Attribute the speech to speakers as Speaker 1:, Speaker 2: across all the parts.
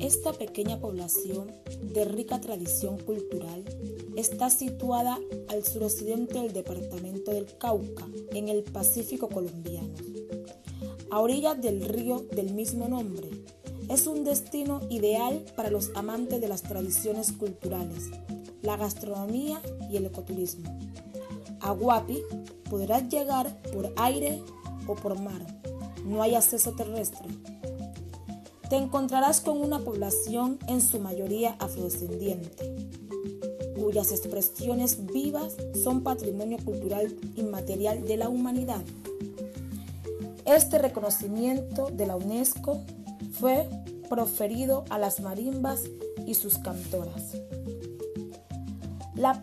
Speaker 1: Esta pequeña población de rica tradición cultural está situada al suroccidente del departamento del Cauca, en el Pacífico colombiano, a orillas del río del mismo nombre. Es un destino ideal para los amantes de las tradiciones culturales, la gastronomía y el ecoturismo. A Guapi podrás llegar por aire o por mar. No hay acceso terrestre te encontrarás con una población en su mayoría afrodescendiente, cuyas expresiones vivas son patrimonio cultural inmaterial de la humanidad. Este reconocimiento de la UNESCO fue proferido a las marimbas y sus cantoras. La,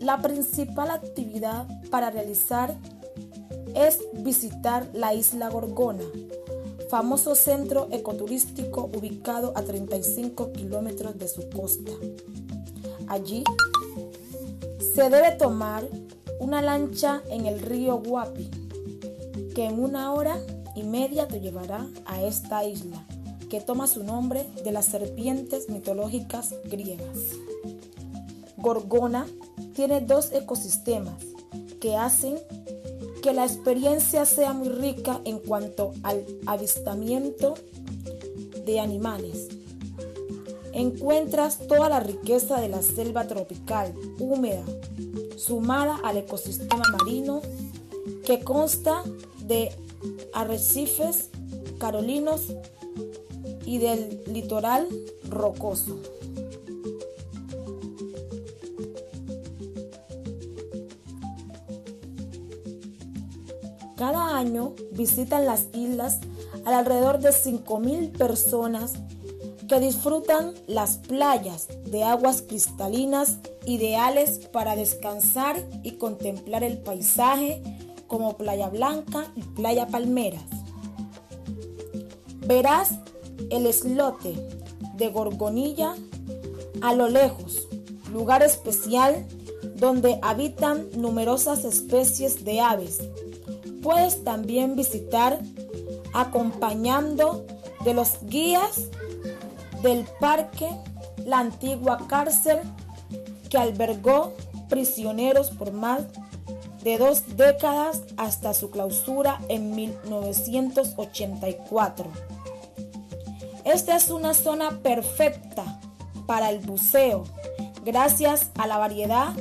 Speaker 1: la, principal actividad para realizar es visitar la isla Gorgona, famoso centro ecoturístico ubicado a 35 kilómetros de su costa. Allí se debe tomar una lancha en el río Guapi, que en una hora y media te llevará a esta isla, que toma su nombre de las serpientes mitológicas griegas. Gorgona tiene dos ecosistemas que hacen que la experiencia sea muy rica en cuanto al avistamiento de animales. Encuentras toda la riqueza de la selva tropical húmeda, sumada al ecosistema marino que consta de arrecifes carolinos y del litoral rocoso. Cada año visitan las islas alrededor de 5.000 personas que disfrutan las playas de aguas cristalinas ideales para descansar y contemplar el paisaje como Playa Blanca y Playa Palmeras. Verás el eslote de Gorgonilla a lo lejos, lugar especial donde habitan numerosas especies de aves puedes también visitar acompañando de los guías del parque la antigua cárcel que albergó prisioneros por más de dos décadas hasta su clausura en 1984. Esta es una zona perfecta para el buceo gracias a la variedad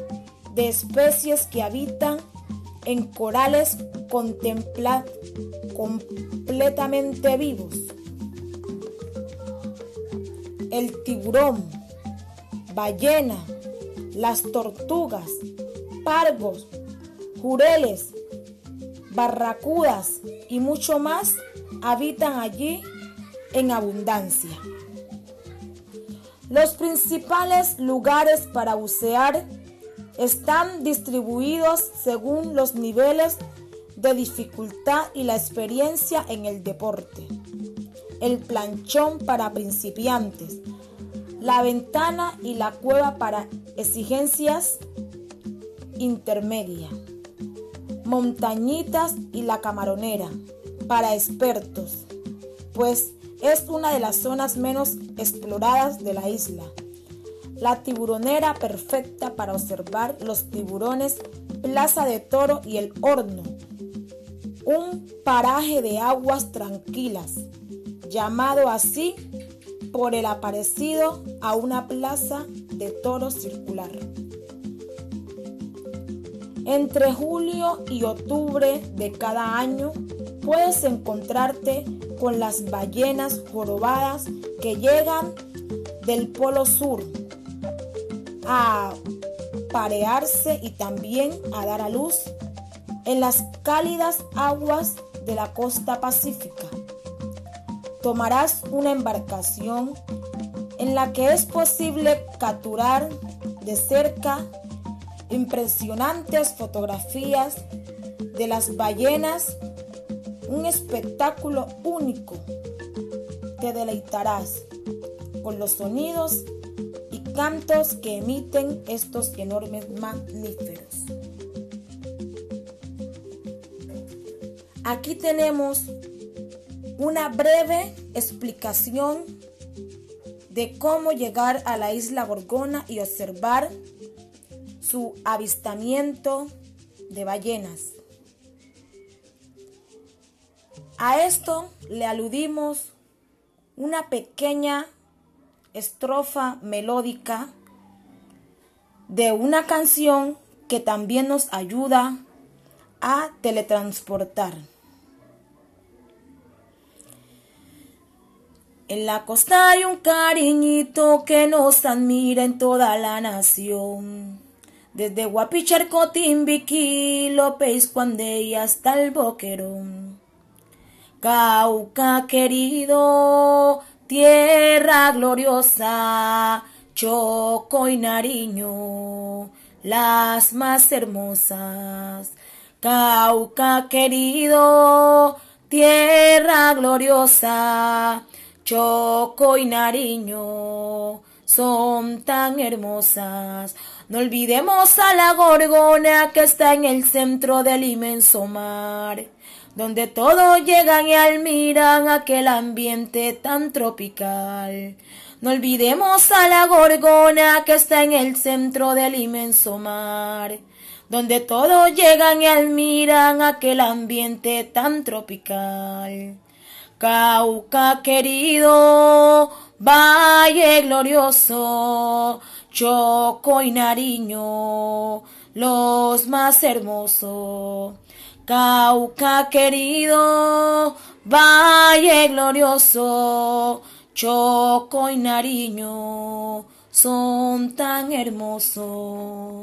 Speaker 1: de especies que habitan en corales contemplar completamente vivos. El tiburón, ballena, las tortugas, pargos, jureles, barracudas y mucho más habitan allí en abundancia. Los principales lugares para bucear están distribuidos según los niveles de dificultad y la experiencia en el deporte. El planchón para principiantes. La ventana y la cueva para exigencias intermedia. Montañitas y la camaronera para expertos, pues es una de las zonas menos exploradas de la isla. La tiburonera perfecta para observar los tiburones, Plaza de Toro y el Horno, un paraje de aguas tranquilas, llamado así por el aparecido a una plaza de toros circular. Entre julio y octubre de cada año puedes encontrarte con las ballenas jorobadas que llegan del Polo Sur a parearse y también a dar a luz en las cálidas aguas de la costa pacífica. Tomarás una embarcación en la que es posible capturar de cerca impresionantes fotografías de las ballenas, un espectáculo único. Te deleitarás con los sonidos cantos que emiten estos enormes mamíferos. Aquí tenemos una breve explicación de cómo llegar a la isla Gorgona y observar su avistamiento de ballenas. A esto le aludimos una pequeña estrofa melódica de una canción que también nos ayuda a teletransportar. En la costa hay un cariñito que nos admira en toda la nación. Desde Guapicharco, Timbiquí, López, Cuande hasta el Boquerón. Cauca querido, tierra gloriosa, Choco y Nariño, las más hermosas. Cauca querido, tierra gloriosa, Choco y Nariño son tan hermosas. No olvidemos a la gorgona que está en el centro del inmenso mar, donde todos llegan y admiran aquel ambiente tan tropical. No olvidemos a la gorgona que está en el centro del inmenso mar, donde todos llegan y admiran aquel ambiente tan tropical. Cauca querido, Valle glorioso, Choco y Nariño, los más hermosos. Cauca querido, Valle glorioso, Choco y Nariño, son tan hermosos.